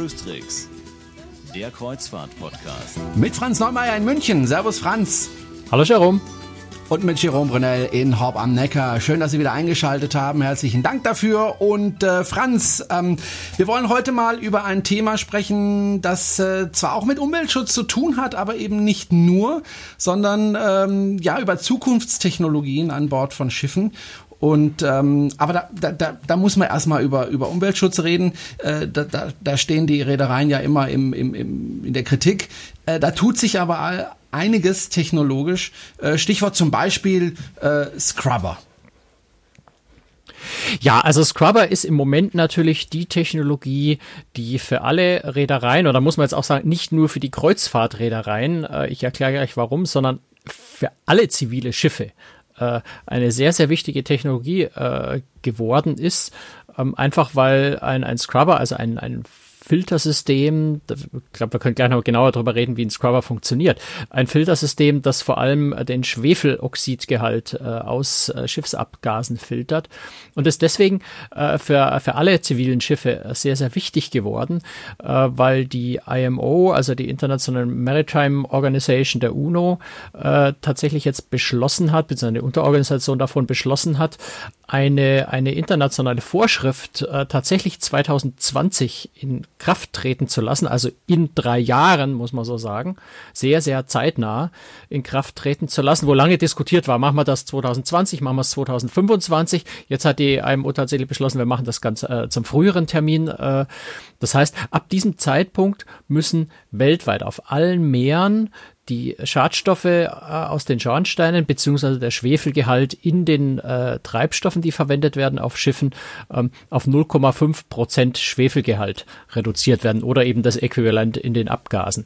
Cruise Tricks, der Kreuzfahrt-Podcast. Mit Franz Neumeier in München. Servus Franz. Hallo Jerome. Und mit Jerome Brunel in Horb am Neckar. Schön, dass Sie wieder eingeschaltet haben. Herzlichen Dank dafür. Und äh, Franz, ähm, wir wollen heute mal über ein Thema sprechen, das äh, zwar auch mit Umweltschutz zu tun hat, aber eben nicht nur, sondern ähm, ja über Zukunftstechnologien an Bord von Schiffen. Und ähm, aber da, da, da, da muss man erstmal über, über Umweltschutz reden. Äh, da, da, da stehen die Reedereien ja immer im, im, im, in der Kritik. Äh, da tut sich aber einiges technologisch. Äh, Stichwort zum Beispiel äh, Scrubber. Ja, also Scrubber ist im Moment natürlich die Technologie, die für alle Reedereien, oder muss man jetzt auch sagen, nicht nur für die Kreuzfahrtreedereien, äh, ich erkläre gleich warum, sondern für alle zivile Schiffe äh, eine sehr, sehr wichtige Technologie äh, geworden ist, ähm, einfach weil ein, ein Scrubber, also ein, ein Filtersystem, ich glaube, wir können gleich noch genauer darüber reden, wie ein Scrubber funktioniert. Ein Filtersystem, das vor allem den Schwefeloxidgehalt äh, aus äh, Schiffsabgasen filtert und ist deswegen äh, für, für alle zivilen Schiffe sehr, sehr wichtig geworden, äh, weil die IMO, also die International Maritime Organization der UNO, äh, tatsächlich jetzt beschlossen hat, beziehungsweise eine Unterorganisation davon beschlossen hat, eine, eine internationale Vorschrift äh, tatsächlich 2020 in Kraft treten zu lassen, also in drei Jahren, muss man so sagen, sehr, sehr zeitnah in Kraft treten zu lassen, wo lange diskutiert war, machen wir das 2020, machen wir es 2025. Jetzt hat die IMO tatsächlich beschlossen, wir machen das Ganze äh, zum früheren Termin. Äh, das heißt, ab diesem Zeitpunkt müssen weltweit auf allen Meeren die Schadstoffe äh, aus den Schornsteinen beziehungsweise der Schwefelgehalt in den äh, Treibstoffen, die verwendet werden auf Schiffen, ähm, auf 0,5 Prozent Schwefelgehalt reduziert werden oder eben das Äquivalent in den Abgasen.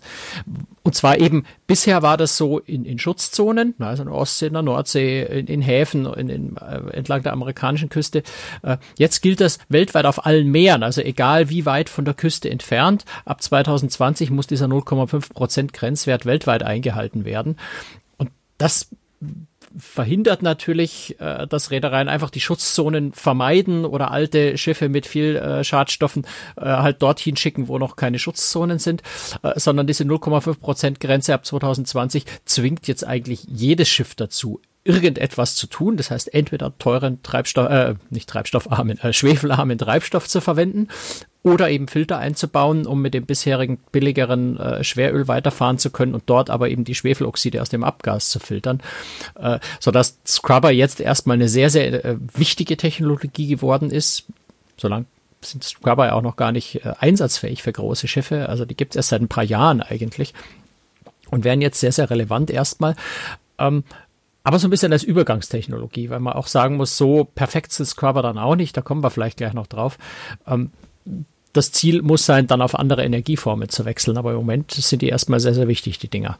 Und zwar eben, bisher war das so in, in Schutzzonen, also in der Ostsee, in der Nordsee, in, in Häfen, in, in, äh, entlang der amerikanischen Küste. Äh, jetzt gilt das weltweit auf allen Meeren, also egal wie weit von der Küste entfernt. Ab 2020 muss dieser 0,5 Prozent Grenzwert weltweit eingehalten werden. Und das verhindert natürlich, äh, dass Reedereien einfach die Schutzzonen vermeiden oder alte Schiffe mit viel äh, Schadstoffen äh, halt dorthin schicken, wo noch keine Schutzzonen sind, äh, sondern diese 0,5 Prozent Grenze ab 2020 zwingt jetzt eigentlich jedes Schiff dazu, irgendetwas zu tun. Das heißt, entweder teuren Treibstoff, äh, nicht treibstoffarmen, äh, schwefelarmen Treibstoff zu verwenden oder eben Filter einzubauen, um mit dem bisherigen billigeren äh, Schweröl weiterfahren zu können und dort aber eben die Schwefeloxide aus dem Abgas zu filtern, äh, sodass Scrubber jetzt erstmal eine sehr, sehr äh, wichtige Technologie geworden ist, solange sind Scrubber ja auch noch gar nicht äh, einsatzfähig für große Schiffe, also die gibt es erst seit ein paar Jahren eigentlich und werden jetzt sehr, sehr relevant erstmal. Ähm, aber so ein bisschen als Übergangstechnologie, weil man auch sagen muss, so perfekt sind Scrubber dann auch nicht, da kommen wir vielleicht gleich noch drauf. Ähm, das Ziel muss sein, dann auf andere Energieformen zu wechseln. Aber im Moment sind die erstmal sehr, sehr wichtig, die Dinger.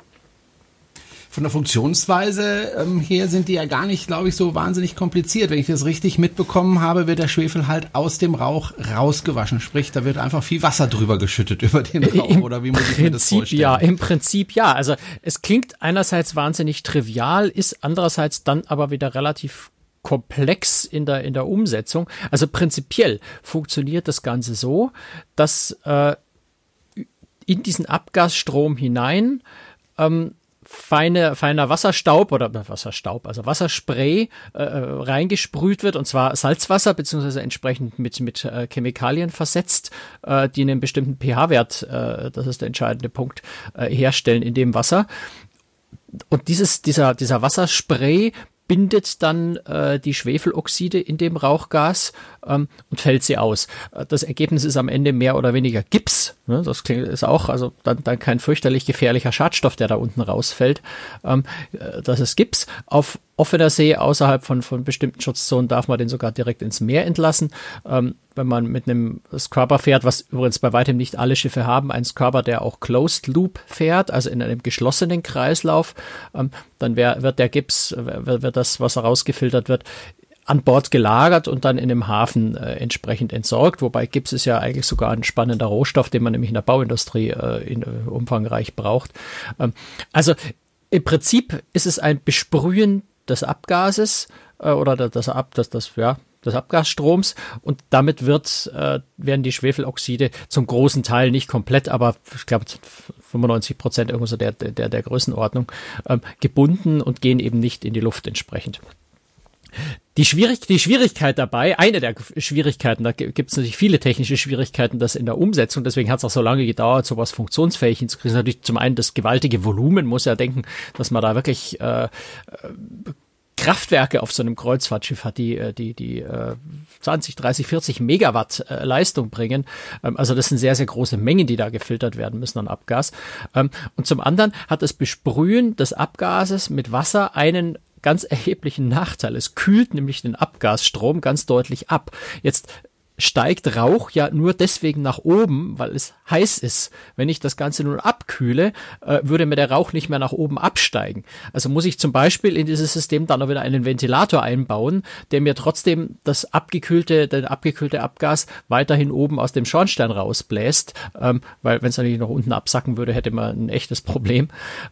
Von der Funktionsweise ähm, her sind die ja gar nicht, glaube ich, so wahnsinnig kompliziert. Wenn ich das richtig mitbekommen habe, wird der Schwefel halt aus dem Rauch rausgewaschen. Sprich, da wird einfach viel Wasser drüber geschüttet über den Rauch. Im oder wie muss ich mir das vorstellen? Ja, im Prinzip ja. Also es klingt einerseits wahnsinnig trivial, ist andererseits dann aber wieder relativ komplex in der, in der Umsetzung. Also prinzipiell funktioniert das Ganze so, dass äh, in diesen Abgasstrom hinein ähm, feine, feiner Wasserstaub oder äh, Wasserstaub, also Wasserspray äh, reingesprüht wird und zwar Salzwasser beziehungsweise entsprechend mit, mit äh, Chemikalien versetzt, äh, die einen bestimmten pH-Wert, äh, das ist der entscheidende Punkt, äh, herstellen in dem Wasser. Und dieses, dieser, dieser Wasserspray bindet dann äh, die Schwefeloxide in dem Rauchgas ähm, und fällt sie aus. Äh, das Ergebnis ist am Ende mehr oder weniger Gips. Ne? Das klingt, ist auch also dann, dann kein fürchterlich gefährlicher Schadstoff, der da unten rausfällt. Ähm, äh, das ist Gips. Auf offener See außerhalb von, von bestimmten Schutzzonen darf man den sogar direkt ins Meer entlassen. Ähm, wenn man mit einem Scrubber fährt, was übrigens bei weitem nicht alle Schiffe haben, ein Scrubber, der auch Closed Loop fährt, also in einem geschlossenen Kreislauf, ähm, dann wär, wird der Gips, wird, wird das, was herausgefiltert wird, an Bord gelagert und dann in einem Hafen äh, entsprechend entsorgt. Wobei Gips ist ja eigentlich sogar ein spannender Rohstoff, den man nämlich in der Bauindustrie äh, in, äh, umfangreich braucht. Ähm, also im Prinzip ist es ein Besprühen des Abgases äh, oder das Ab, das, das, ja, des Abgasstroms und damit wird, äh, werden die Schwefeloxide zum großen Teil nicht komplett, aber ich glaube 95 Prozent irgendwo so der, der, der Größenordnung ähm, gebunden und gehen eben nicht in die Luft entsprechend. Die, Schwierig die Schwierigkeit dabei, eine der Schwierigkeiten, da gibt es natürlich viele technische Schwierigkeiten, das in der Umsetzung, deswegen hat es auch so lange gedauert, sowas funktionsfähig hinzukriegen. Natürlich zum einen das gewaltige Volumen, muss ja denken, dass man da wirklich äh, Kraftwerke auf so einem Kreuzfahrtschiff hat, die äh, die die äh, 20, 30, 40 Megawatt äh, Leistung bringen. Ähm, also das sind sehr sehr große Mengen, die da gefiltert werden müssen an Abgas. Ähm, und zum anderen hat das Besprühen des Abgases mit Wasser einen ganz erheblichen Nachteil. Es kühlt nämlich den Abgasstrom ganz deutlich ab. Jetzt steigt Rauch ja nur deswegen nach oben, weil es heiß ist. Wenn ich das Ganze nun abkühle, äh, würde mir der Rauch nicht mehr nach oben absteigen. Also muss ich zum Beispiel in dieses System dann noch wieder einen Ventilator einbauen, der mir trotzdem das abgekühlte, den abgekühlte Abgas weiterhin oben aus dem Schornstein rausbläst, ähm, weil wenn es natürlich noch unten absacken würde, hätte man ein echtes Problem.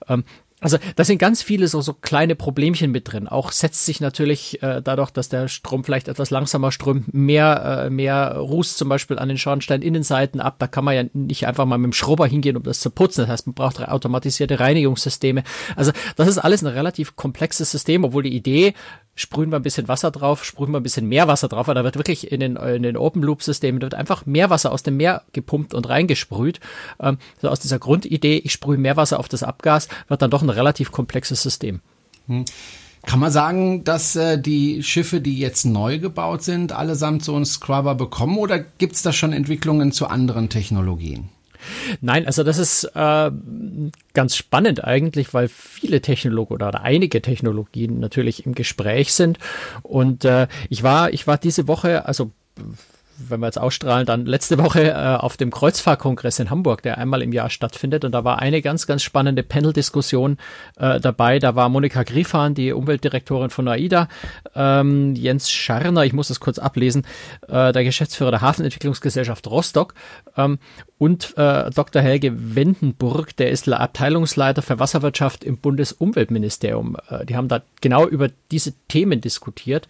Ähm, also da sind ganz viele so, so kleine Problemchen mit drin. Auch setzt sich natürlich äh, dadurch, dass der Strom vielleicht etwas langsamer strömt, mehr, äh, mehr Ruß zum Beispiel an den Schornsteininnenseiten ab. Da kann man ja nicht einfach mal mit dem Schrubber hingehen, um das zu putzen. Das heißt, man braucht automatisierte Reinigungssysteme. Also das ist alles ein relativ komplexes System, obwohl die Idee sprühen wir ein bisschen Wasser drauf, sprühen wir ein bisschen mehr Wasser drauf, weil da wird wirklich in den, in den Open Loop Systemen wird einfach mehr Wasser aus dem Meer gepumpt und reingesprüht. Ähm, so aus dieser Grundidee, ich sprühe mehr Wasser auf das Abgas, wird dann doch ein relativ komplexes System. Hm. Kann man sagen, dass äh, die Schiffe, die jetzt neu gebaut sind, allesamt so einen Scrubber bekommen oder gibt es da schon Entwicklungen zu anderen Technologien? Nein, also das ist äh, ganz spannend eigentlich, weil viele Technologien oder einige Technologien natürlich im Gespräch sind. Und äh, ich war, ich war diese Woche, also wenn wir jetzt ausstrahlen, dann letzte Woche äh, auf dem Kreuzfahrtkongress in Hamburg, der einmal im Jahr stattfindet. Und da war eine ganz, ganz spannende Panel-Diskussion äh, dabei. Da war Monika Griefahn, die Umweltdirektorin von AIDA, ähm, Jens Scharner, ich muss das kurz ablesen, äh, der Geschäftsführer der Hafenentwicklungsgesellschaft Rostock ähm, und äh, Dr. Helge Wendenburg, der ist Abteilungsleiter für Wasserwirtschaft im Bundesumweltministerium. Äh, die haben da genau über diese Themen diskutiert.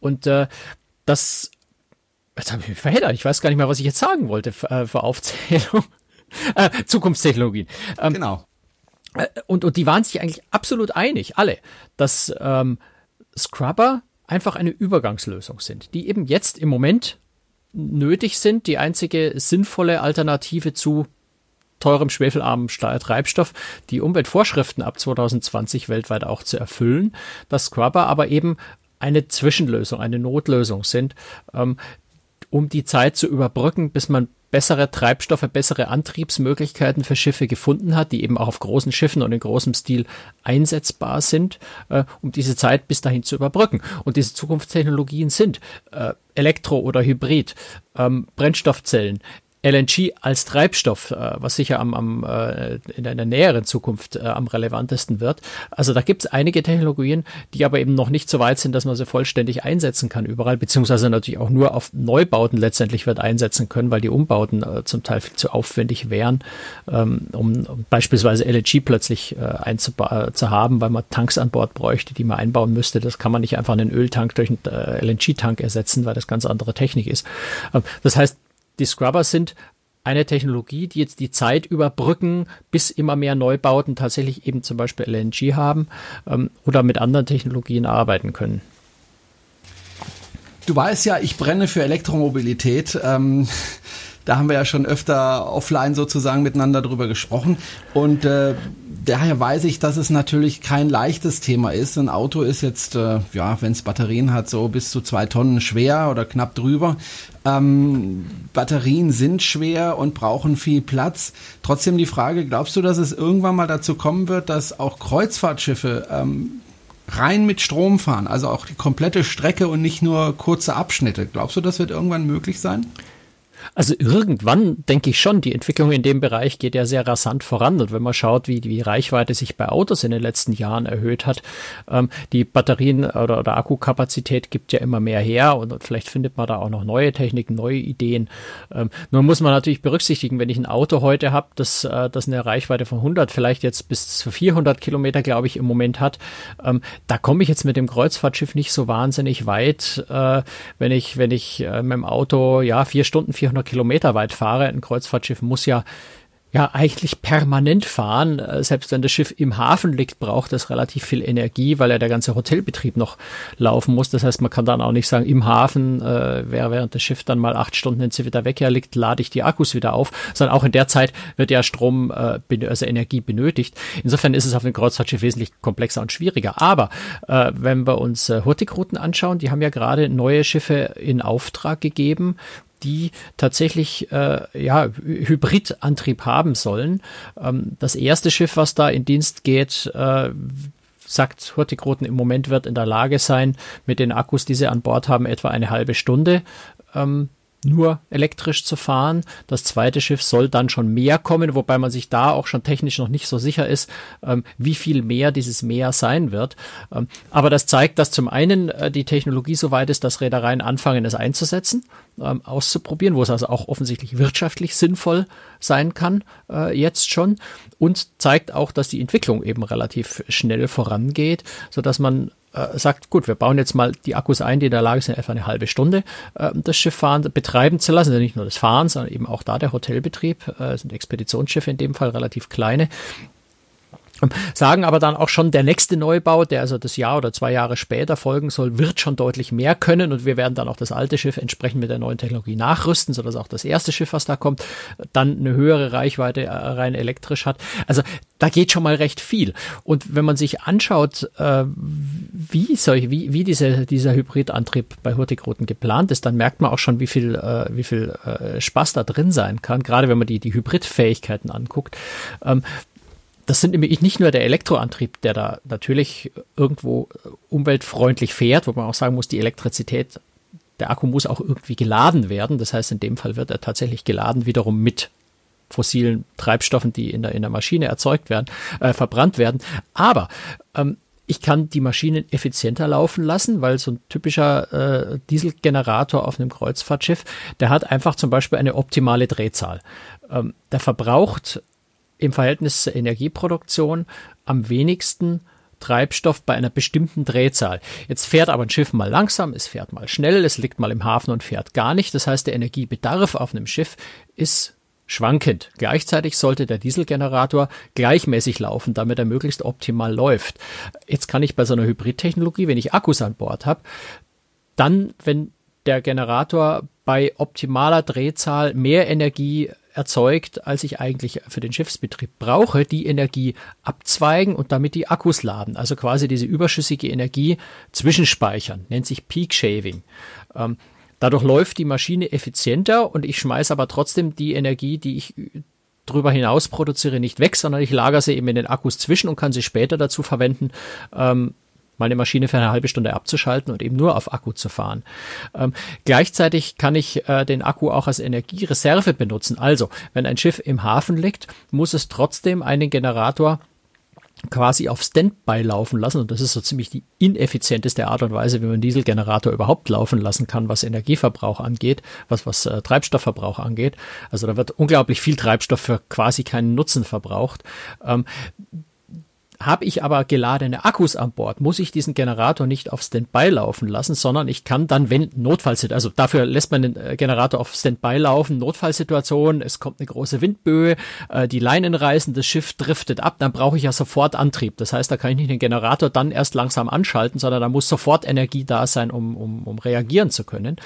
Und äh, das Jetzt habe ich mich verheddert. Ich weiß gar nicht mehr, was ich jetzt sagen wollte für, äh, für Aufzählung. äh, Zukunftstechnologien. Ähm, genau. Äh, und, und die waren sich eigentlich absolut einig, alle, dass ähm, Scrubber einfach eine Übergangslösung sind, die eben jetzt im Moment nötig sind, die einzige sinnvolle Alternative zu teurem schwefelarmen Treibstoff, die Umweltvorschriften ab 2020 weltweit auch zu erfüllen, dass Scrubber aber eben eine Zwischenlösung, eine Notlösung sind, ähm, um die Zeit zu überbrücken, bis man bessere Treibstoffe, bessere Antriebsmöglichkeiten für Schiffe gefunden hat, die eben auch auf großen Schiffen und in großem Stil einsetzbar sind, äh, um diese Zeit bis dahin zu überbrücken. Und diese Zukunftstechnologien sind äh, Elektro- oder Hybrid, ähm, Brennstoffzellen, LNG als Treibstoff, äh, was sicher am, am, äh, in einer näheren Zukunft äh, am relevantesten wird. Also da gibt es einige Technologien, die aber eben noch nicht so weit sind, dass man sie vollständig einsetzen kann überall, beziehungsweise natürlich auch nur auf Neubauten letztendlich wird einsetzen können, weil die Umbauten zum Teil viel zu aufwendig wären, ähm, um, um beispielsweise LNG plötzlich äh, zu haben, weil man Tanks an Bord bräuchte, die man einbauen müsste. Das kann man nicht einfach einen Öltank durch einen LNG-Tank ersetzen, weil das ganz andere Technik ist. Ähm, das heißt, die Scrubber sind eine Technologie, die jetzt die Zeit überbrücken, bis immer mehr Neubauten tatsächlich eben zum Beispiel LNG haben ähm, oder mit anderen Technologien arbeiten können. Du weißt ja, ich brenne für Elektromobilität. Ähm, da haben wir ja schon öfter offline sozusagen miteinander drüber gesprochen. Und äh, daher weiß ich, dass es natürlich kein leichtes Thema ist. Ein Auto ist jetzt, äh, ja, wenn es Batterien hat, so bis zu zwei Tonnen schwer oder knapp drüber. Ähm, Batterien sind schwer und brauchen viel Platz. Trotzdem die Frage, glaubst du, dass es irgendwann mal dazu kommen wird, dass auch Kreuzfahrtschiffe ähm, rein mit Strom fahren, also auch die komplette Strecke und nicht nur kurze Abschnitte? Glaubst du, das wird irgendwann möglich sein? Also irgendwann denke ich schon, die Entwicklung in dem Bereich geht ja sehr rasant voran. Und wenn man schaut, wie die Reichweite sich bei Autos in den letzten Jahren erhöht hat, ähm, die Batterien oder, oder Akkukapazität gibt ja immer mehr her und vielleicht findet man da auch noch neue Techniken, neue Ideen. Ähm, nur muss man natürlich berücksichtigen, wenn ich ein Auto heute habe, das, äh, das eine Reichweite von 100, vielleicht jetzt bis zu 400 Kilometer, glaube ich, im Moment hat, ähm, da komme ich jetzt mit dem Kreuzfahrtschiff nicht so wahnsinnig weit, äh, wenn ich, wenn ich äh, mit dem Auto, ja, vier Stunden, 400 Kilometer weit fahre. Ein Kreuzfahrtschiff muss ja ja eigentlich permanent fahren. Äh, selbst wenn das Schiff im Hafen liegt, braucht es relativ viel Energie, weil ja der ganze Hotelbetrieb noch laufen muss. Das heißt, man kann dann auch nicht sagen, im Hafen, äh, während das Schiff dann mal acht Stunden in Vecchia liegt, lade ich die Akkus wieder auf, sondern auch in der Zeit wird ja Strom, äh, also Energie benötigt. Insofern ist es auf dem Kreuzfahrtschiff wesentlich komplexer und schwieriger. Aber äh, wenn wir uns äh, Hurtigruten anschauen, die haben ja gerade neue Schiffe in Auftrag gegeben, die tatsächlich äh, ja, Hybridantrieb haben sollen. Ähm, das erste Schiff, was da in Dienst geht, äh, sagt Hurtigruten im Moment wird in der Lage sein, mit den Akkus, die sie an Bord haben, etwa eine halbe Stunde ähm, nur elektrisch zu fahren. Das zweite Schiff soll dann schon mehr kommen, wobei man sich da auch schon technisch noch nicht so sicher ist, ähm, wie viel mehr dieses mehr sein wird. Ähm, aber das zeigt, dass zum einen äh, die Technologie so weit ist, dass Reedereien anfangen, es einzusetzen, ähm, auszuprobieren, wo es also auch offensichtlich wirtschaftlich sinnvoll sein kann, äh, jetzt schon. Und zeigt auch, dass die Entwicklung eben relativ schnell vorangeht, so dass man äh, sagt, gut, wir bauen jetzt mal die Akkus ein, die in der Lage sind, etwa eine halbe Stunde äh, das Schiff fahren, betreiben zu lassen. Also nicht nur das Fahren, sondern eben auch da der Hotelbetrieb, äh, sind Expeditionsschiffe in dem Fall relativ kleine. Sagen aber dann auch schon, der nächste Neubau, der also das Jahr oder zwei Jahre später folgen soll, wird schon deutlich mehr können und wir werden dann auch das alte Schiff entsprechend mit der neuen Technologie nachrüsten, sodass auch das erste Schiff, was da kommt, dann eine höhere Reichweite äh, rein elektrisch hat. Also da geht schon mal recht viel. Und wenn man sich anschaut, äh, wie solche, wie, wie diese, dieser Hybridantrieb bei Hurtigruten geplant ist, dann merkt man auch schon, wie viel, äh, wie viel Spaß da drin sein kann, gerade wenn man die, die Hybridfähigkeiten anguckt. Ähm, das sind nämlich nicht nur der Elektroantrieb, der da natürlich irgendwo umweltfreundlich fährt, wo man auch sagen muss, die Elektrizität, der Akku muss auch irgendwie geladen werden. Das heißt, in dem Fall wird er tatsächlich geladen wiederum mit fossilen Treibstoffen, die in der, in der Maschine erzeugt werden, äh, verbrannt werden. Aber ähm, ich kann die Maschinen effizienter laufen lassen, weil so ein typischer äh, Dieselgenerator auf einem Kreuzfahrtschiff, der hat einfach zum Beispiel eine optimale Drehzahl. Ähm, der verbraucht im Verhältnis zur Energieproduktion am wenigsten Treibstoff bei einer bestimmten Drehzahl. Jetzt fährt aber ein Schiff mal langsam, es fährt mal schnell, es liegt mal im Hafen und fährt gar nicht. Das heißt, der Energiebedarf auf einem Schiff ist schwankend. Gleichzeitig sollte der Dieselgenerator gleichmäßig laufen, damit er möglichst optimal läuft. Jetzt kann ich bei so einer Hybridtechnologie, wenn ich Akkus an Bord habe, dann, wenn der Generator bei optimaler Drehzahl mehr Energie erzeugt, als ich eigentlich für den Schiffsbetrieb brauche, die Energie abzweigen und damit die Akkus laden. Also quasi diese überschüssige Energie zwischenspeichern, nennt sich Peak Shaving. Ähm, dadurch läuft die Maschine effizienter und ich schmeiße aber trotzdem die Energie, die ich drüber hinaus produziere, nicht weg, sondern ich lagere sie eben in den Akkus zwischen und kann sie später dazu verwenden, ähm, meine Maschine für eine halbe Stunde abzuschalten und eben nur auf Akku zu fahren. Ähm, gleichzeitig kann ich äh, den Akku auch als Energiereserve benutzen. Also, wenn ein Schiff im Hafen liegt, muss es trotzdem einen Generator quasi auf Standby laufen lassen. Und das ist so ziemlich die ineffizienteste Art und Weise, wie man einen Dieselgenerator überhaupt laufen lassen kann, was Energieverbrauch angeht, was, was äh, Treibstoffverbrauch angeht. Also da wird unglaublich viel Treibstoff für quasi keinen Nutzen verbraucht. Ähm, habe ich aber geladene Akkus an Bord, muss ich diesen Generator nicht auf Standby laufen lassen, sondern ich kann dann, wenn Notfallsituation, also dafür lässt man den äh, Generator auf Standby laufen, Notfallsituation, es kommt eine große Windböe, äh, die Leinen reißen, das Schiff driftet ab, dann brauche ich ja sofort Antrieb. Das heißt, da kann ich nicht den Generator dann erst langsam anschalten, sondern da muss sofort Energie da sein, um, um, um reagieren zu können.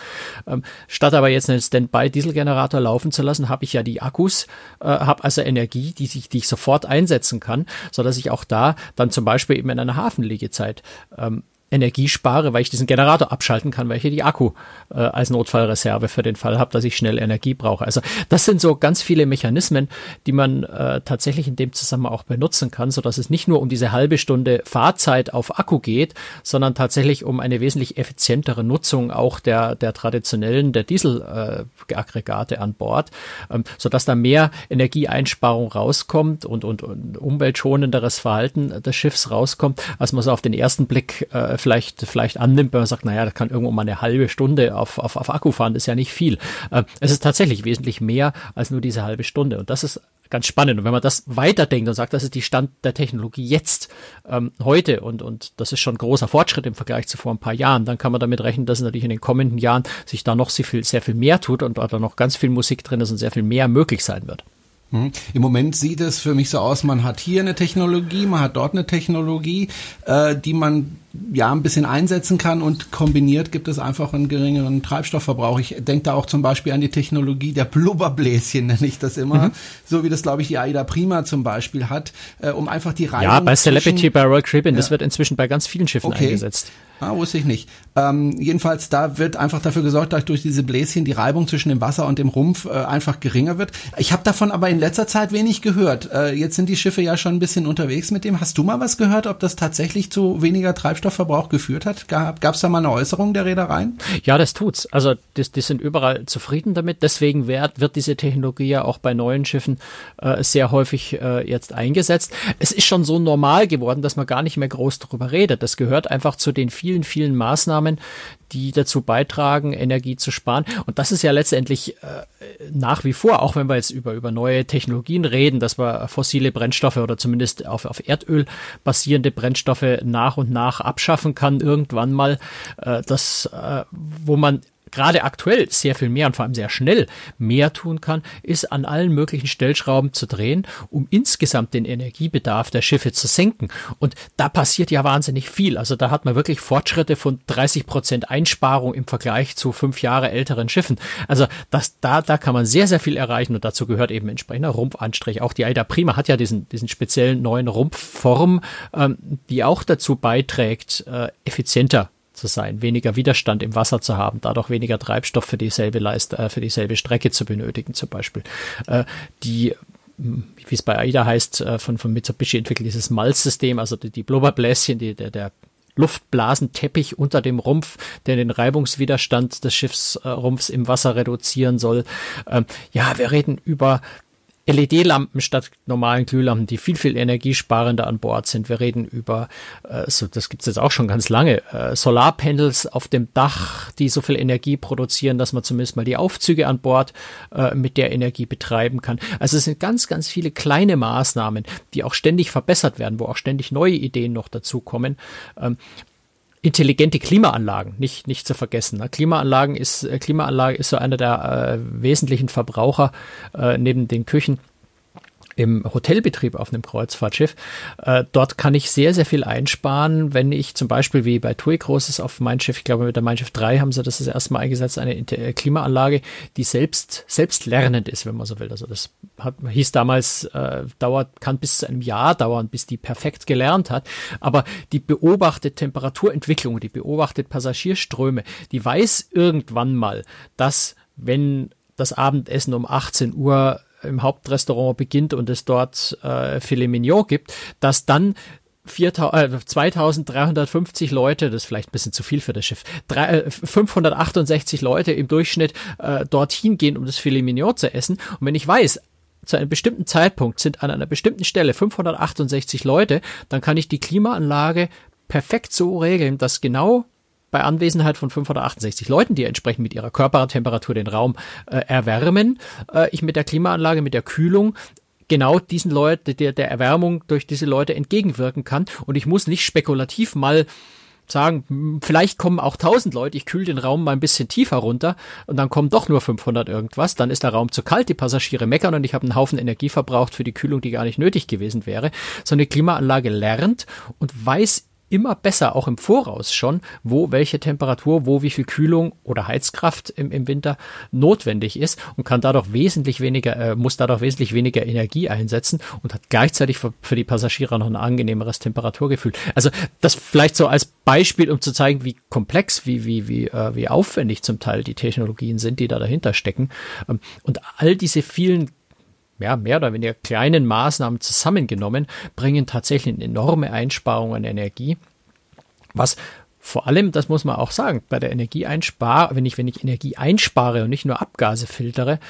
Ähm, statt aber jetzt einen Standby-Dieselgenerator laufen zu lassen, habe ich ja die Akkus, äh, habe also Energie, die, sich, die ich sofort einsetzen kann, so dass ich auch da dann zum Beispiel eben in einer Hafenliegezeit ähm, Energie spare, weil ich diesen Generator abschalten kann, weil ich hier die Akku äh, als Notfallreserve für den Fall habe, dass ich schnell Energie brauche. Also das sind so ganz viele Mechanismen, die man äh, tatsächlich in dem Zusammenhang auch benutzen kann, so dass es nicht nur um diese halbe Stunde Fahrzeit auf Akku geht, sondern tatsächlich um eine wesentlich effizientere Nutzung auch der der traditionellen der Dieselaggregate äh, an Bord, ähm, so dass da mehr Energieeinsparung rauskommt und und, und umweltschonenderes Verhalten des Schiffs rauskommt, als man so auf den ersten Blick äh, vielleicht, vielleicht annimmt, wenn man sagt, naja, das kann irgendwo mal eine halbe Stunde auf, auf, auf Akku fahren, das ist ja nicht viel. Äh, es ist tatsächlich wesentlich mehr als nur diese halbe Stunde. Und das ist ganz spannend. Und wenn man das weiterdenkt und sagt, das ist die Stand der Technologie jetzt, ähm, heute und, und das ist schon großer Fortschritt im Vergleich zu vor ein paar Jahren, dann kann man damit rechnen, dass natürlich in den kommenden Jahren sich da noch sehr viel, sehr viel mehr tut und da noch ganz viel Musik drin ist und sehr viel mehr möglich sein wird. Hm. Im Moment sieht es für mich so aus, man hat hier eine Technologie, man hat dort eine Technologie, äh, die man ja ein bisschen einsetzen kann und kombiniert gibt es einfach einen geringeren Treibstoffverbrauch. Ich denke da auch zum Beispiel an die Technologie der Blubberbläschen, nenne ich das immer, mhm. so wie das glaube ich die AIDA Prima zum Beispiel hat, äh, um einfach die Reibung Ja, bei Celebrity, bei Royal Caribbean, ja. das wird inzwischen bei ganz vielen Schiffen okay. eingesetzt. Ah, wusste ich nicht. Ähm, jedenfalls, da wird einfach dafür gesorgt, dass durch diese Bläschen die Reibung zwischen dem Wasser und dem Rumpf äh, einfach geringer wird. Ich habe davon aber in letzter Zeit wenig gehört. Äh, jetzt sind die Schiffe ja schon ein bisschen unterwegs mit dem. Hast du mal was gehört, ob das tatsächlich zu weniger Treibstoffverbrauch geführt hat? Gab es da mal eine Äußerung der Reedereien? Ja, das tut's. Also die, die sind überall zufrieden damit. Deswegen wird, wird diese Technologie ja auch bei neuen Schiffen äh, sehr häufig äh, jetzt eingesetzt. Es ist schon so normal geworden, dass man gar nicht mehr groß darüber redet. Das gehört einfach zu den vielen vielen, vielen Maßnahmen, die dazu beitragen, Energie zu sparen. Und das ist ja letztendlich äh, nach wie vor, auch wenn wir jetzt über, über neue Technologien reden, dass wir fossile Brennstoffe oder zumindest auf, auf Erdöl basierende Brennstoffe nach und nach abschaffen kann, irgendwann mal, äh, das, äh, wo man gerade aktuell sehr viel mehr und vor allem sehr schnell mehr tun kann, ist an allen möglichen Stellschrauben zu drehen, um insgesamt den Energiebedarf der Schiffe zu senken. Und da passiert ja wahnsinnig viel. Also da hat man wirklich Fortschritte von 30 Prozent Einsparung im Vergleich zu fünf Jahre älteren Schiffen. Also das, da, da kann man sehr, sehr viel erreichen und dazu gehört eben entsprechender Rumpfanstrich. Auch die Aida Prima hat ja diesen, diesen speziellen neuen Rumpfform, ähm, die auch dazu beiträgt, äh, effizienter zu sein, weniger Widerstand im Wasser zu haben, dadurch weniger Treibstoff für dieselbe Leist äh, für dieselbe Strecke zu benötigen, zum Beispiel. Äh, die hm, wie es bei AIDA heißt, äh, von, von Mitsubishi entwickelt dieses Malzsystem, also die, die Blubberbläschen, die, der, der Luftblasenteppich unter dem Rumpf, der den Reibungswiderstand des Schiffsrumpfs im Wasser reduzieren soll. Ähm, ja, wir reden über LED-Lampen statt normalen Glühlampen, die viel, viel energiesparender an Bord sind. Wir reden über, äh, so, das gibt es jetzt auch schon ganz lange, äh, Solarpanels auf dem Dach, die so viel Energie produzieren, dass man zumindest mal die Aufzüge an Bord äh, mit der Energie betreiben kann. Also es sind ganz, ganz viele kleine Maßnahmen, die auch ständig verbessert werden, wo auch ständig neue Ideen noch dazukommen. Ähm, intelligente Klimaanlagen nicht nicht zu vergessen. Ne? Klimaanlagen ist äh, Klimaanlage ist so einer der äh, wesentlichen Verbraucher äh, neben den Küchen im Hotelbetrieb auf einem Kreuzfahrtschiff. Äh, dort kann ich sehr, sehr viel einsparen, wenn ich zum Beispiel wie bei TUI Großes auf mein Schiff, ich glaube mit der Mein Schiff 3 haben sie das das erste Mal eingesetzt, eine äh, Klimaanlage, die selbst, selbst lernend ist, wenn man so will. Also das hat, hieß damals, äh, dauert, kann bis zu einem Jahr dauern, bis die perfekt gelernt hat. Aber die beobachtet Temperaturentwicklung, die beobachtet Passagierströme, die weiß irgendwann mal, dass wenn das Abendessen um 18 Uhr im Hauptrestaurant beginnt und es dort äh, Filet Mignon gibt, dass dann 2350 äh, Leute, das ist vielleicht ein bisschen zu viel für das Schiff, 568 äh, Leute im Durchschnitt äh, dorthin gehen, um das Filet Mignon zu essen. Und wenn ich weiß, zu einem bestimmten Zeitpunkt sind an einer bestimmten Stelle 568 Leute, dann kann ich die Klimaanlage perfekt so regeln, dass genau bei Anwesenheit von 568 Leuten, die entsprechend mit ihrer Körpertemperatur den Raum äh, erwärmen, äh, ich mit der Klimaanlage, mit der Kühlung genau diesen Leuten, der, der Erwärmung durch diese Leute entgegenwirken kann. Und ich muss nicht spekulativ mal sagen, hm, vielleicht kommen auch 1000 Leute, ich kühle den Raum mal ein bisschen tiefer runter und dann kommen doch nur 500 irgendwas, dann ist der Raum zu kalt, die Passagiere meckern und ich habe einen Haufen Energie verbraucht für die Kühlung, die gar nicht nötig gewesen wäre. So eine Klimaanlage lernt und weiß immer besser, auch im Voraus schon, wo welche Temperatur, wo wie viel Kühlung oder Heizkraft im, im Winter notwendig ist und kann dadurch wesentlich weniger, äh, muss dadurch wesentlich weniger Energie einsetzen und hat gleichzeitig für, für die Passagiere noch ein angenehmeres Temperaturgefühl. Also das vielleicht so als Beispiel, um zu zeigen, wie komplex, wie, wie, wie, äh, wie aufwendig zum Teil die Technologien sind, die da dahinter stecken. Ähm, und all diese vielen ja, mehr oder weniger kleinen Maßnahmen zusammengenommen, bringen tatsächlich enorme Einsparung an Energie, was vor allem, das muss man auch sagen, bei der Energieeinsparung, wenn ich, wenn ich Energie einspare und nicht nur Abgase filtere,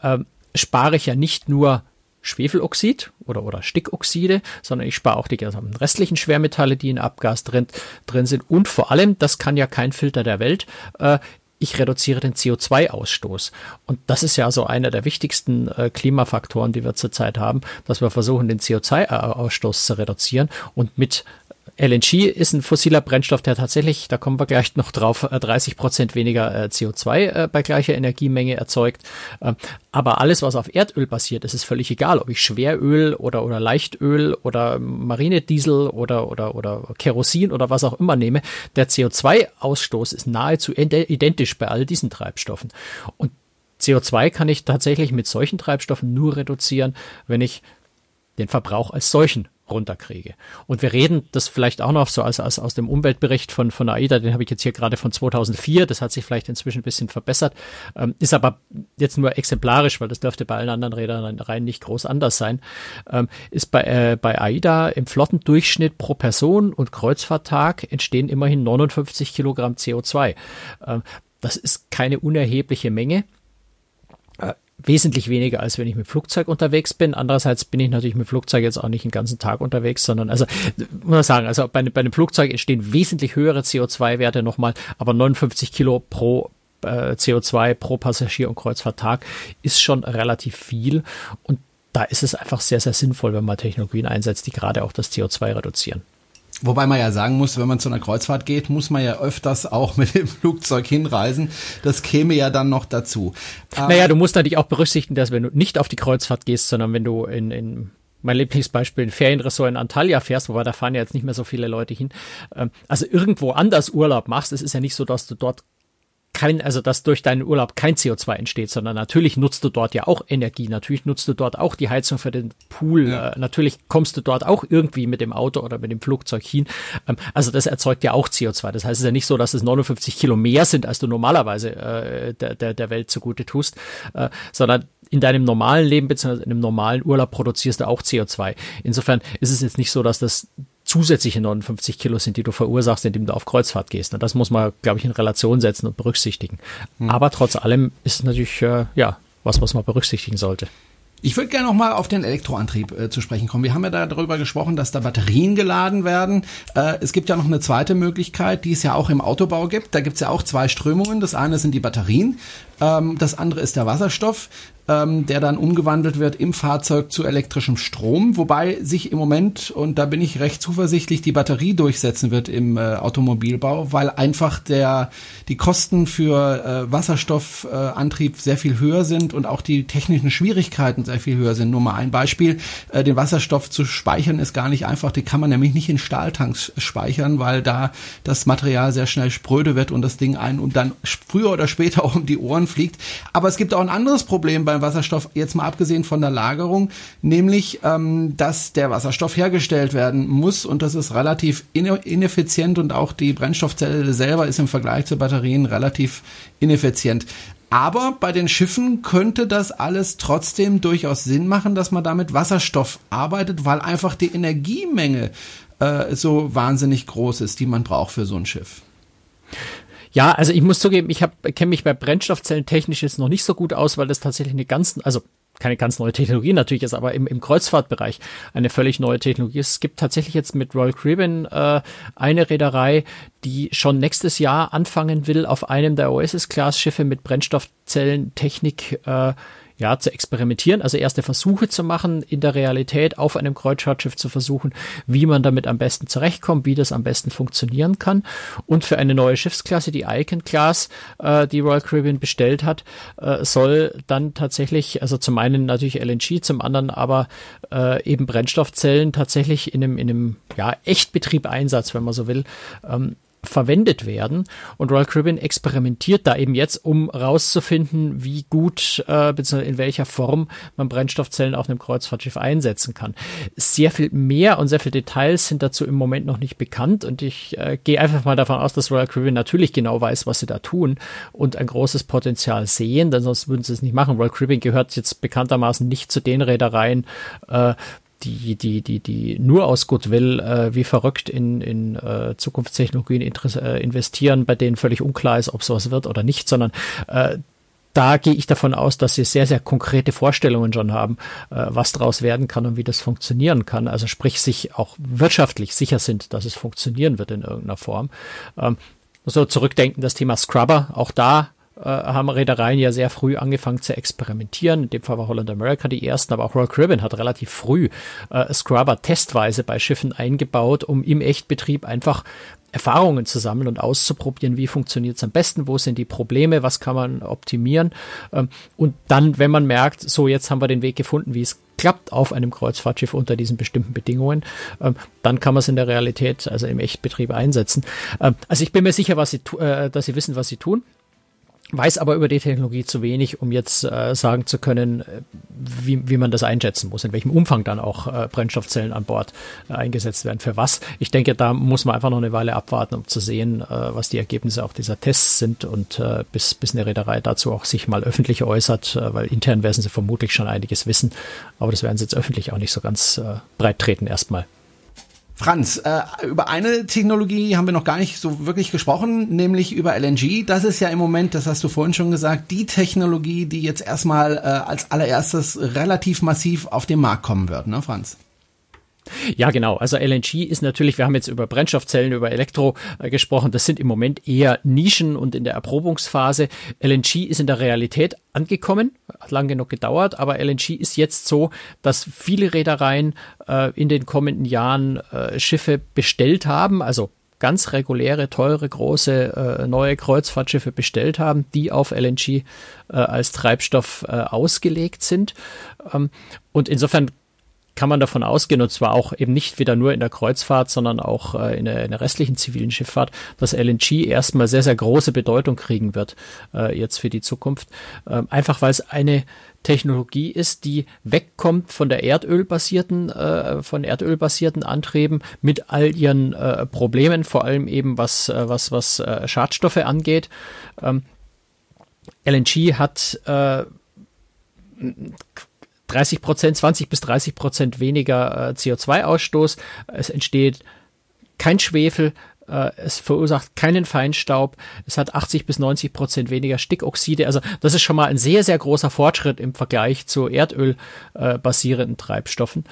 äh, spare ich ja nicht nur Schwefeloxid oder, oder Stickoxide, sondern ich spare auch die gesamten restlichen Schwermetalle, die in Abgas drin, drin sind. Und vor allem, das kann ja kein Filter der Welt, äh, ich reduziere den CO2-Ausstoß. Und das ist ja so einer der wichtigsten äh, Klimafaktoren, die wir zurzeit haben, dass wir versuchen, den CO2-Ausstoß zu reduzieren. Und mit LNG ist ein fossiler Brennstoff, der tatsächlich, da kommen wir gleich noch drauf, 30 äh, Prozent weniger äh, CO2 äh, bei gleicher Energiemenge erzeugt. Ähm, aber alles, was auf Erdöl basiert, ist es völlig egal, ob ich Schweröl oder, oder Leichtöl oder Marinediesel oder, oder, oder Kerosin oder was auch immer nehme. Der CO2-Ausstoß ist nahezu identisch bei all diesen Treibstoffen. Und CO2 kann ich tatsächlich mit solchen Treibstoffen nur reduzieren, wenn ich den Verbrauch als solchen runterkriege. Und wir reden das vielleicht auch noch so als, als aus dem Umweltbericht von, von AIDA, den habe ich jetzt hier gerade von 2004, das hat sich vielleicht inzwischen ein bisschen verbessert, ähm, ist aber jetzt nur exemplarisch, weil das dürfte bei allen anderen Rädern rein nicht groß anders sein, ähm, ist bei, äh, bei AIDA im Flottendurchschnitt pro Person und Kreuzfahrttag entstehen immerhin 59 Kilogramm CO2. Ähm, das ist keine unerhebliche Menge wesentlich weniger, als wenn ich mit Flugzeug unterwegs bin. Andererseits bin ich natürlich mit Flugzeug jetzt auch nicht den ganzen Tag unterwegs, sondern also muss man sagen, also bei, bei einem Flugzeug entstehen wesentlich höhere CO2-Werte nochmal, aber 59 Kilo pro äh, CO2 pro Passagier und Kreuzfahrttag ist schon relativ viel und da ist es einfach sehr, sehr sinnvoll, wenn man Technologien einsetzt, die gerade auch das CO2 reduzieren. Wobei man ja sagen muss, wenn man zu einer Kreuzfahrt geht, muss man ja öfters auch mit dem Flugzeug hinreisen. Das käme ja dann noch dazu. Naja, du musst natürlich auch berücksichtigen, dass wenn du nicht auf die Kreuzfahrt gehst, sondern wenn du in, in mein Lieblingsbeispiel, ein Ferienressort in Antalya fährst, wobei da fahren ja jetzt nicht mehr so viele Leute hin. Ähm, also irgendwo anders Urlaub machst, es ist ja nicht so, dass du dort kein, also dass durch deinen Urlaub kein CO2 entsteht, sondern natürlich nutzt du dort ja auch Energie, natürlich nutzt du dort auch die Heizung für den Pool, ja. äh, natürlich kommst du dort auch irgendwie mit dem Auto oder mit dem Flugzeug hin. Ähm, also das erzeugt ja auch CO2. Das heißt, es ist ja nicht so, dass es 59 Kilo mehr sind, als du normalerweise äh, der, der, der Welt zugute tust, äh, sondern in deinem normalen Leben bzw. in einem normalen Urlaub produzierst du auch CO2. Insofern ist es jetzt nicht so, dass das zusätzliche 59 Kilo sind, die du verursachst, indem du auf Kreuzfahrt gehst. Und das muss man, glaube ich, in Relation setzen und berücksichtigen. Hm. Aber trotz allem ist es natürlich, äh, ja, was, was man berücksichtigen sollte. Ich würde gerne noch mal auf den Elektroantrieb äh, zu sprechen kommen. Wir haben ja da darüber gesprochen, dass da Batterien geladen werden. Äh, es gibt ja noch eine zweite Möglichkeit, die es ja auch im Autobau gibt. Da gibt es ja auch zwei Strömungen. Das eine sind die Batterien, ähm, das andere ist der Wasserstoff ähm, der dann umgewandelt wird im Fahrzeug zu elektrischem Strom, wobei sich im Moment, und da bin ich recht zuversichtlich, die Batterie durchsetzen wird im äh, Automobilbau, weil einfach der, die Kosten für äh, Wasserstoffantrieb äh, sehr viel höher sind und auch die technischen Schwierigkeiten sehr viel höher sind. Nur mal ein Beispiel, äh, den Wasserstoff zu speichern ist gar nicht einfach, den kann man nämlich nicht in Stahltanks speichern, weil da das Material sehr schnell spröde wird und das Ding ein und dann früher oder später um die Ohren fliegt. Aber es gibt auch ein anderes Problem bei beim Wasserstoff, jetzt mal abgesehen von der Lagerung, nämlich, ähm, dass der Wasserstoff hergestellt werden muss und das ist relativ ineffizient und auch die Brennstoffzelle selber ist im Vergleich zu Batterien relativ ineffizient. Aber bei den Schiffen könnte das alles trotzdem durchaus Sinn machen, dass man damit Wasserstoff arbeitet, weil einfach die Energiemenge äh, so wahnsinnig groß ist, die man braucht für so ein Schiff. Ja, also ich muss zugeben, ich kenne mich bei Brennstoffzellen technisch jetzt noch nicht so gut aus, weil das tatsächlich eine ganz, also keine ganz neue Technologie natürlich ist, aber im, im Kreuzfahrtbereich eine völlig neue Technologie ist. Es gibt tatsächlich jetzt mit Royal Caribbean äh, eine Reederei, die schon nächstes Jahr anfangen will, auf einem der Oasis-Class-Schiffe mit Brennstoffzellentechnik äh, ja, zu experimentieren, also erste Versuche zu machen, in der Realität auf einem Kreuzfahrtschiff zu versuchen, wie man damit am besten zurechtkommt, wie das am besten funktionieren kann. Und für eine neue Schiffsklasse, die Icon Class, äh, die Royal Caribbean bestellt hat, äh, soll dann tatsächlich, also zum einen natürlich LNG, zum anderen aber äh, eben Brennstoffzellen tatsächlich in einem, in einem ja, Echtbetrieb Einsatz, wenn man so will, ähm, verwendet werden. Und Royal Caribbean experimentiert da eben jetzt, um rauszufinden, wie gut äh, bzw. in welcher Form man Brennstoffzellen auf einem Kreuzfahrtschiff einsetzen kann. Sehr viel mehr und sehr viele Details sind dazu im Moment noch nicht bekannt und ich äh, gehe einfach mal davon aus, dass Royal Caribbean natürlich genau weiß, was sie da tun und ein großes Potenzial sehen, denn sonst würden sie es nicht machen. Royal Caribbean gehört jetzt bekanntermaßen nicht zu den Reedereien, äh, die, die, die, die nur aus Goodwill äh, wie verrückt in, in äh, Zukunftstechnologien äh, investieren, bei denen völlig unklar ist, ob sowas wird oder nicht, sondern äh, da gehe ich davon aus, dass sie sehr, sehr konkrete Vorstellungen schon haben, äh, was daraus werden kann und wie das funktionieren kann. Also sprich, sich auch wirtschaftlich sicher sind, dass es funktionieren wird in irgendeiner Form. Ähm, so zurückdenken, das Thema Scrubber, auch da äh, haben Reedereien ja sehr früh angefangen zu experimentieren. In dem Fall war Holland America die ersten, aber auch Royal Caribbean hat relativ früh äh, Scrubber testweise bei Schiffen eingebaut, um im Echtbetrieb einfach Erfahrungen zu sammeln und auszuprobieren, wie funktioniert es am besten, wo sind die Probleme, was kann man optimieren. Ähm, und dann, wenn man merkt, so jetzt haben wir den Weg gefunden, wie es klappt auf einem Kreuzfahrtschiff unter diesen bestimmten Bedingungen, ähm, dann kann man es in der Realität, also im Echtbetrieb einsetzen. Ähm, also ich bin mir sicher, was sie, äh, dass sie wissen, was sie tun weiß aber über die Technologie zu wenig, um jetzt äh, sagen zu können, äh, wie, wie man das einschätzen muss, in welchem Umfang dann auch äh, Brennstoffzellen an Bord äh, eingesetzt werden. Für was? Ich denke, da muss man einfach noch eine Weile abwarten, um zu sehen, äh, was die Ergebnisse auch dieser Tests sind und äh, bis, bis eine Reederei dazu auch sich mal öffentlich äußert, äh, weil intern werden sie vermutlich schon einiges wissen, aber das werden sie jetzt öffentlich auch nicht so ganz äh, breit treten erstmal. Franz, äh, über eine Technologie haben wir noch gar nicht so wirklich gesprochen, nämlich über LNG. Das ist ja im Moment, das hast du vorhin schon gesagt, die Technologie, die jetzt erstmal äh, als allererstes relativ massiv auf den Markt kommen wird, ne, Franz? Ja, genau. Also LNG ist natürlich, wir haben jetzt über Brennstoffzellen, über Elektro äh, gesprochen. Das sind im Moment eher Nischen und in der Erprobungsphase. LNG ist in der Realität angekommen, hat lang genug gedauert, aber LNG ist jetzt so, dass viele Reedereien äh, in den kommenden Jahren äh, Schiffe bestellt haben, also ganz reguläre, teure, große, äh, neue Kreuzfahrtschiffe bestellt haben, die auf LNG äh, als Treibstoff äh, ausgelegt sind. Ähm, und insofern kann man davon ausgehen, und zwar auch eben nicht wieder nur in der Kreuzfahrt, sondern auch äh, in, der, in, der, restlichen zivilen Schifffahrt, dass LNG erstmal sehr, sehr große Bedeutung kriegen wird äh, jetzt für die Zukunft. Ähm, einfach weil es eine Technologie ist, die wegkommt von der erdölbasierten, äh, von erdölbasierten Antrieben mit all ihren äh, Problemen, vor allem eben was, äh, was, was äh, Schadstoffe angeht. Ähm, LNG hat äh, 30 Prozent, 20 bis 30 Prozent weniger äh, CO2-Ausstoß. Es entsteht kein Schwefel, äh, es verursacht keinen Feinstaub, es hat 80 bis 90 Prozent weniger Stickoxide. Also das ist schon mal ein sehr, sehr großer Fortschritt im Vergleich zu Erdöl äh, Treibstoffen.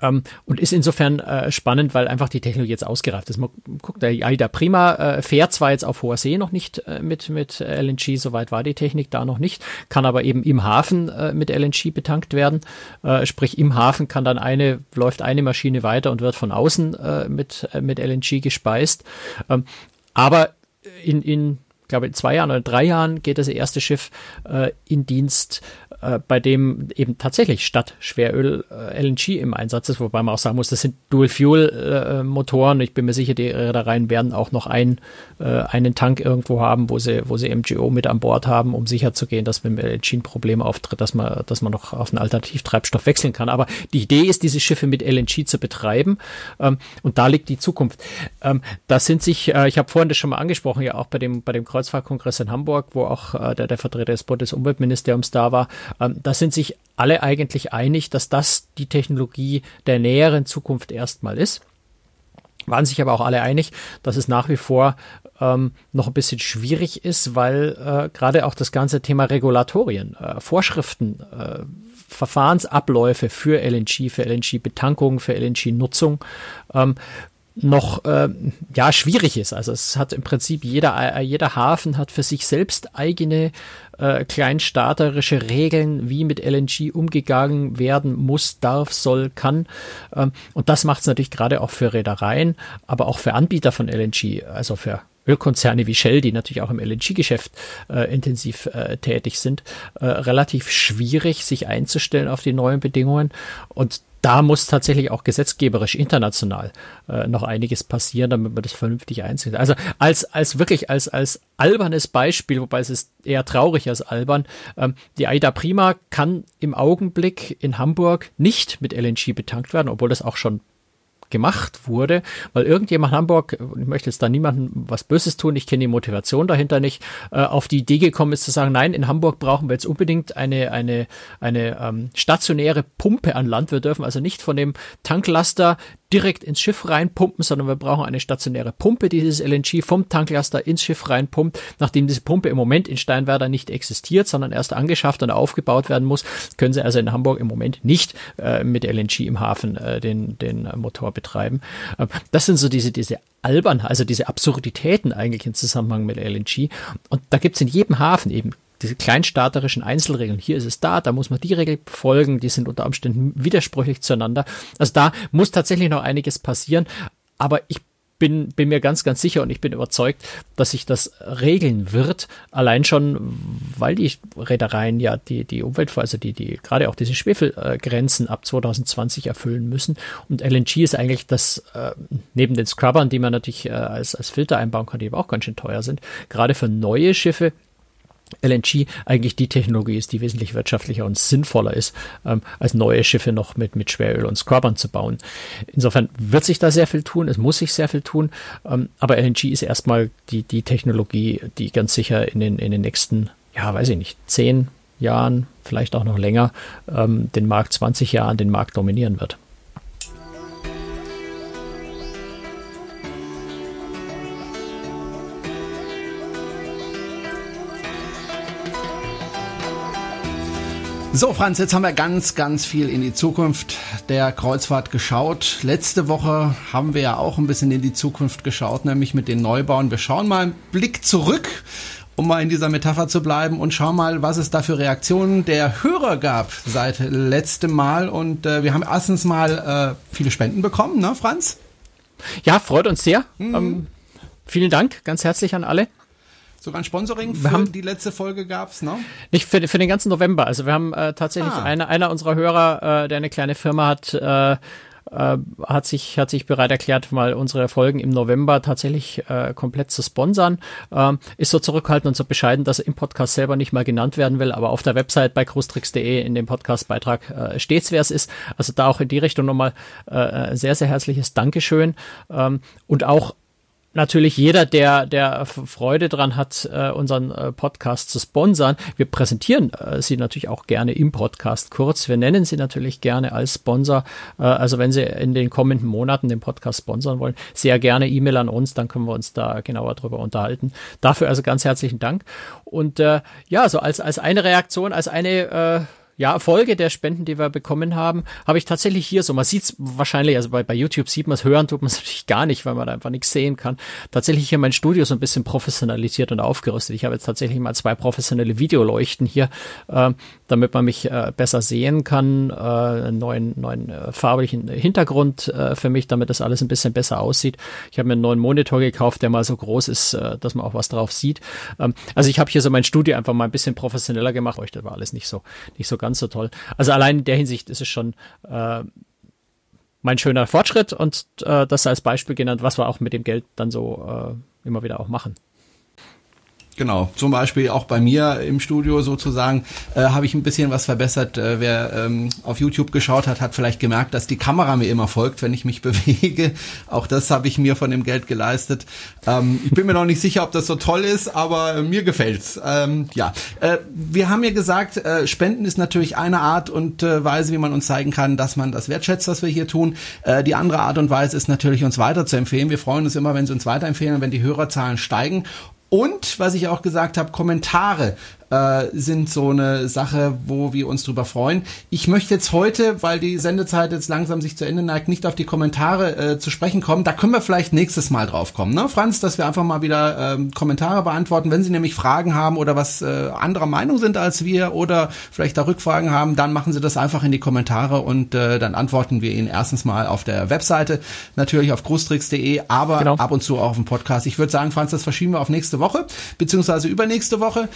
Ähm, und ist insofern äh, spannend, weil einfach die Technologie jetzt ausgereift ist. Man guckt, der AIDA Prima äh, fährt zwar jetzt auf hoher See noch nicht äh, mit, mit LNG, soweit war die Technik da noch nicht, kann aber eben im Hafen äh, mit LNG betankt werden. Äh, sprich, im Hafen kann dann eine, läuft eine Maschine weiter und wird von außen äh, mit, mit LNG gespeist. Ähm, aber in, in glaube, in zwei Jahren oder drei Jahren geht das erste Schiff äh, in Dienst, äh, bei dem eben tatsächlich statt Schweröl äh, LNG im Einsatz ist, wobei man auch sagen muss, das sind Dual-Fuel-Motoren. ich bin mir sicher, die Reedereien werden auch noch ein, äh, einen Tank irgendwo haben, wo sie, wo sie MGO mit an Bord haben, um sicherzugehen, dass wenn LNG ein Problem auftritt, dass man, dass man noch auf einen Alternativtreibstoff wechseln kann. Aber die Idee ist, diese Schiffe mit LNG zu betreiben. Ähm, und da liegt die Zukunft. Ähm, da sind sich, äh, ich habe vorhin das schon mal angesprochen, ja auch bei dem, bei dem Kreuzfahrtkongress in Hamburg, wo auch äh, der, der Vertreter des Bundesumweltministeriums da war, ähm, da sind sich alle eigentlich einig, dass das die Technologie der näheren Zukunft erstmal ist. Waren sich aber auch alle einig, dass es nach wie vor ähm, noch ein bisschen schwierig ist, weil äh, gerade auch das ganze Thema Regulatorien, äh, Vorschriften, äh, Verfahrensabläufe für LNG, für LNG-Betankung, für LNG-Nutzung ähm, noch äh, ja schwierig ist. Also es hat im Prinzip jeder jeder Hafen hat für sich selbst eigene äh, kleinstaaterische Regeln, wie mit LNG umgegangen werden muss, darf, soll, kann. Ähm, und das macht es natürlich gerade auch für Reedereien, aber auch für Anbieter von LNG, also für Ölkonzerne wie Shell, die natürlich auch im LNG-Geschäft äh, intensiv äh, tätig sind, äh, relativ schwierig, sich einzustellen auf die neuen Bedingungen. Und da muss tatsächlich auch gesetzgeberisch international äh, noch einiges passieren, damit man das vernünftig einzieht. Also als, als wirklich als, als albernes Beispiel, wobei es ist eher traurig als albern, ähm, die Aida Prima kann im Augenblick in Hamburg nicht mit LNG betankt werden, obwohl das auch schon gemacht wurde, weil irgendjemand in Hamburg, ich möchte jetzt da niemandem was Böses tun, ich kenne die Motivation dahinter nicht, äh, auf die Idee gekommen ist zu sagen, nein, in Hamburg brauchen wir jetzt unbedingt eine, eine, eine ähm, stationäre Pumpe an Land. Wir dürfen also nicht von dem Tanklaster direkt ins Schiff reinpumpen, sondern wir brauchen eine stationäre Pumpe, die dieses LNG vom Tanklaster ins Schiff reinpumpt. Nachdem diese Pumpe im Moment in Steinwerder nicht existiert, sondern erst angeschafft und aufgebaut werden muss, können sie also in Hamburg im Moment nicht äh, mit LNG im Hafen äh, den, den Motor betreiben. Äh, das sind so diese, diese albern, also diese Absurditäten eigentlich im Zusammenhang mit LNG. Und da gibt's in jedem Hafen eben diese kleinstaaterischen Einzelregeln. Hier ist es da, da muss man die Regel folgen, die sind unter Umständen widersprüchlich zueinander. Also da muss tatsächlich noch einiges passieren, aber ich bin, bin mir ganz, ganz sicher und ich bin überzeugt, dass sich das regeln wird. Allein schon, weil die Reedereien ja die, die Umwelt, also die, die, gerade auch diese Schwefelgrenzen ab 2020 erfüllen müssen. Und LNG ist eigentlich das, äh, neben den Scrubbern, die man natürlich äh, als, als Filter einbauen kann, die aber auch ganz schön teuer sind, gerade für neue Schiffe LNG eigentlich die Technologie ist, die wesentlich wirtschaftlicher und sinnvoller ist, ähm, als neue Schiffe noch mit, mit Schweröl und Scrubbern zu bauen. Insofern wird sich da sehr viel tun, es muss sich sehr viel tun, ähm, aber LNG ist erstmal die, die Technologie, die ganz sicher in den, in den nächsten, ja, weiß ich nicht, zehn Jahren, vielleicht auch noch länger, ähm, den Markt 20 Jahren den Markt dominieren wird. So, Franz, jetzt haben wir ganz, ganz viel in die Zukunft der Kreuzfahrt geschaut. Letzte Woche haben wir ja auch ein bisschen in die Zukunft geschaut, nämlich mit den Neubauen. Wir schauen mal einen Blick zurück, um mal in dieser Metapher zu bleiben und schauen mal, was es da für Reaktionen der Hörer gab seit letztem Mal. Und äh, wir haben erstens mal äh, viele Spenden bekommen, ne, Franz? Ja, freut uns sehr. Mhm. Ähm, vielen Dank, ganz herzlich an alle. Sogar ein Sponsoring für haben, die letzte Folge gab's, ne? Nicht für, für den ganzen November. Also wir haben äh, tatsächlich ah. eine, einer unserer Hörer, äh, der eine kleine Firma hat, äh, äh, hat sich hat sich bereit erklärt, mal unsere Folgen im November tatsächlich äh, komplett zu sponsern. Ähm, ist so zurückhaltend und so bescheiden, dass er im Podcast selber nicht mal genannt werden will, aber auf der Website bei cruestricks.de in dem Podcastbeitrag äh, steht's, wer es ist. Also da auch in die Richtung nochmal äh, sehr sehr herzliches Dankeschön ähm, und auch natürlich jeder, der, der Freude dran hat, äh, unseren äh, Podcast zu sponsern. Wir präsentieren äh, sie natürlich auch gerne im Podcast kurz. Wir nennen sie natürlich gerne als Sponsor. also wenn Sie in den kommenden Monaten den Podcast sponsern wollen, sehr gerne E-Mail an uns, dann können wir uns da genauer drüber unterhalten. Dafür also ganz herzlichen Dank. Und ja, so als, als eine Reaktion, als eine ja, Folge der Spenden, die wir bekommen haben, habe ich tatsächlich hier so, man sieht es wahrscheinlich, also bei, bei YouTube sieht man es, hören tut man es natürlich gar nicht, weil man da einfach nichts sehen kann. Tatsächlich hier mein Studio so ein bisschen professionalisiert und aufgerüstet. Ich habe jetzt tatsächlich mal zwei professionelle Videoleuchten hier, äh, damit man mich äh, besser sehen kann, äh, einen neuen, neuen äh, farblichen Hintergrund äh, für mich, damit das alles ein bisschen besser aussieht. Ich habe mir einen neuen Monitor gekauft, der mal so groß ist, äh, dass man auch was drauf sieht. Ähm, also ich habe hier so mein Studio einfach mal ein bisschen professioneller gemacht. Das war alles nicht so, nicht so ganz so toll. Also allein in der Hinsicht ist es schon äh, mein schöner Fortschritt und äh, das als Beispiel genannt, was wir auch mit dem Geld dann so äh, immer wieder auch machen. Genau, zum Beispiel auch bei mir im Studio sozusagen äh, habe ich ein bisschen was verbessert. Äh, wer ähm, auf YouTube geschaut hat, hat vielleicht gemerkt, dass die Kamera mir immer folgt, wenn ich mich bewege. Auch das habe ich mir von dem Geld geleistet. Ähm, ich bin mir noch nicht sicher, ob das so toll ist, aber äh, mir gefällt's. Ähm, ja, äh, wir haben ja gesagt, äh, Spenden ist natürlich eine Art und äh, Weise, wie man uns zeigen kann, dass man das wertschätzt, was wir hier tun. Äh, die andere Art und Weise ist natürlich, uns weiter zu empfehlen. Wir freuen uns immer, wenn Sie uns weiterempfehlen, wenn die Hörerzahlen steigen. Und was ich auch gesagt habe, Kommentare äh, sind so eine Sache, wo wir uns drüber freuen. Ich möchte jetzt heute, weil die Sendezeit jetzt langsam sich zu Ende neigt, nicht auf die Kommentare äh, zu sprechen kommen. Da können wir vielleicht nächstes Mal drauf kommen, ne, Franz, dass wir einfach mal wieder ähm, Kommentare beantworten. Wenn Sie nämlich Fragen haben oder was äh, anderer Meinung sind als wir oder vielleicht da Rückfragen haben, dann machen Sie das einfach in die Kommentare und äh, dann antworten wir Ihnen erstens mal auf der Webseite, natürlich auf großtricks.de, aber genau. ab und zu auch auf dem Podcast. Ich würde sagen, Franz, das verschieben wir auf nächste Woche, beziehungsweise übernächste Woche.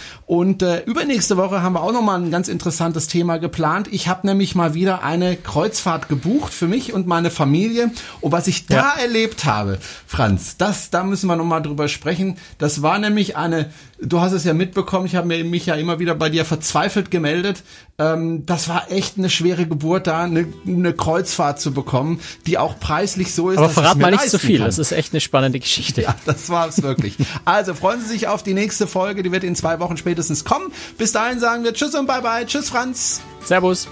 Und äh, übernächste Woche haben wir auch nochmal ein ganz interessantes Thema geplant. Ich habe nämlich mal wieder eine Kreuzfahrt gebucht für mich und meine Familie. Und was ich da ja. erlebt habe, Franz, das, da müssen wir nochmal drüber sprechen. Das war nämlich eine Du hast es ja mitbekommen, ich habe mich ja immer wieder bei dir verzweifelt gemeldet. Ähm, das war echt eine schwere Geburt, da eine, eine Kreuzfahrt zu bekommen, die auch preislich so ist. Aber verrat mal nicht zu so viel, kann. das ist echt eine spannende Geschichte. Ja, das war es wirklich. also freuen Sie sich auf die nächste Folge, die wird in zwei Wochen spätestens kommen. Bis dahin sagen wir Tschüss und Bye Bye. Tschüss, Franz. Servus.